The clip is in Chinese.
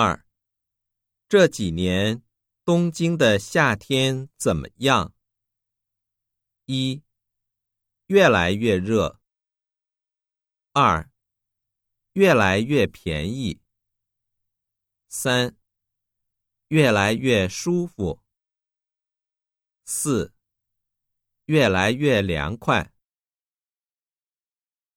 二。这几年东京的夏天怎么样？一越来越热。二越来越便宜。三越来越舒服。四越来越凉快。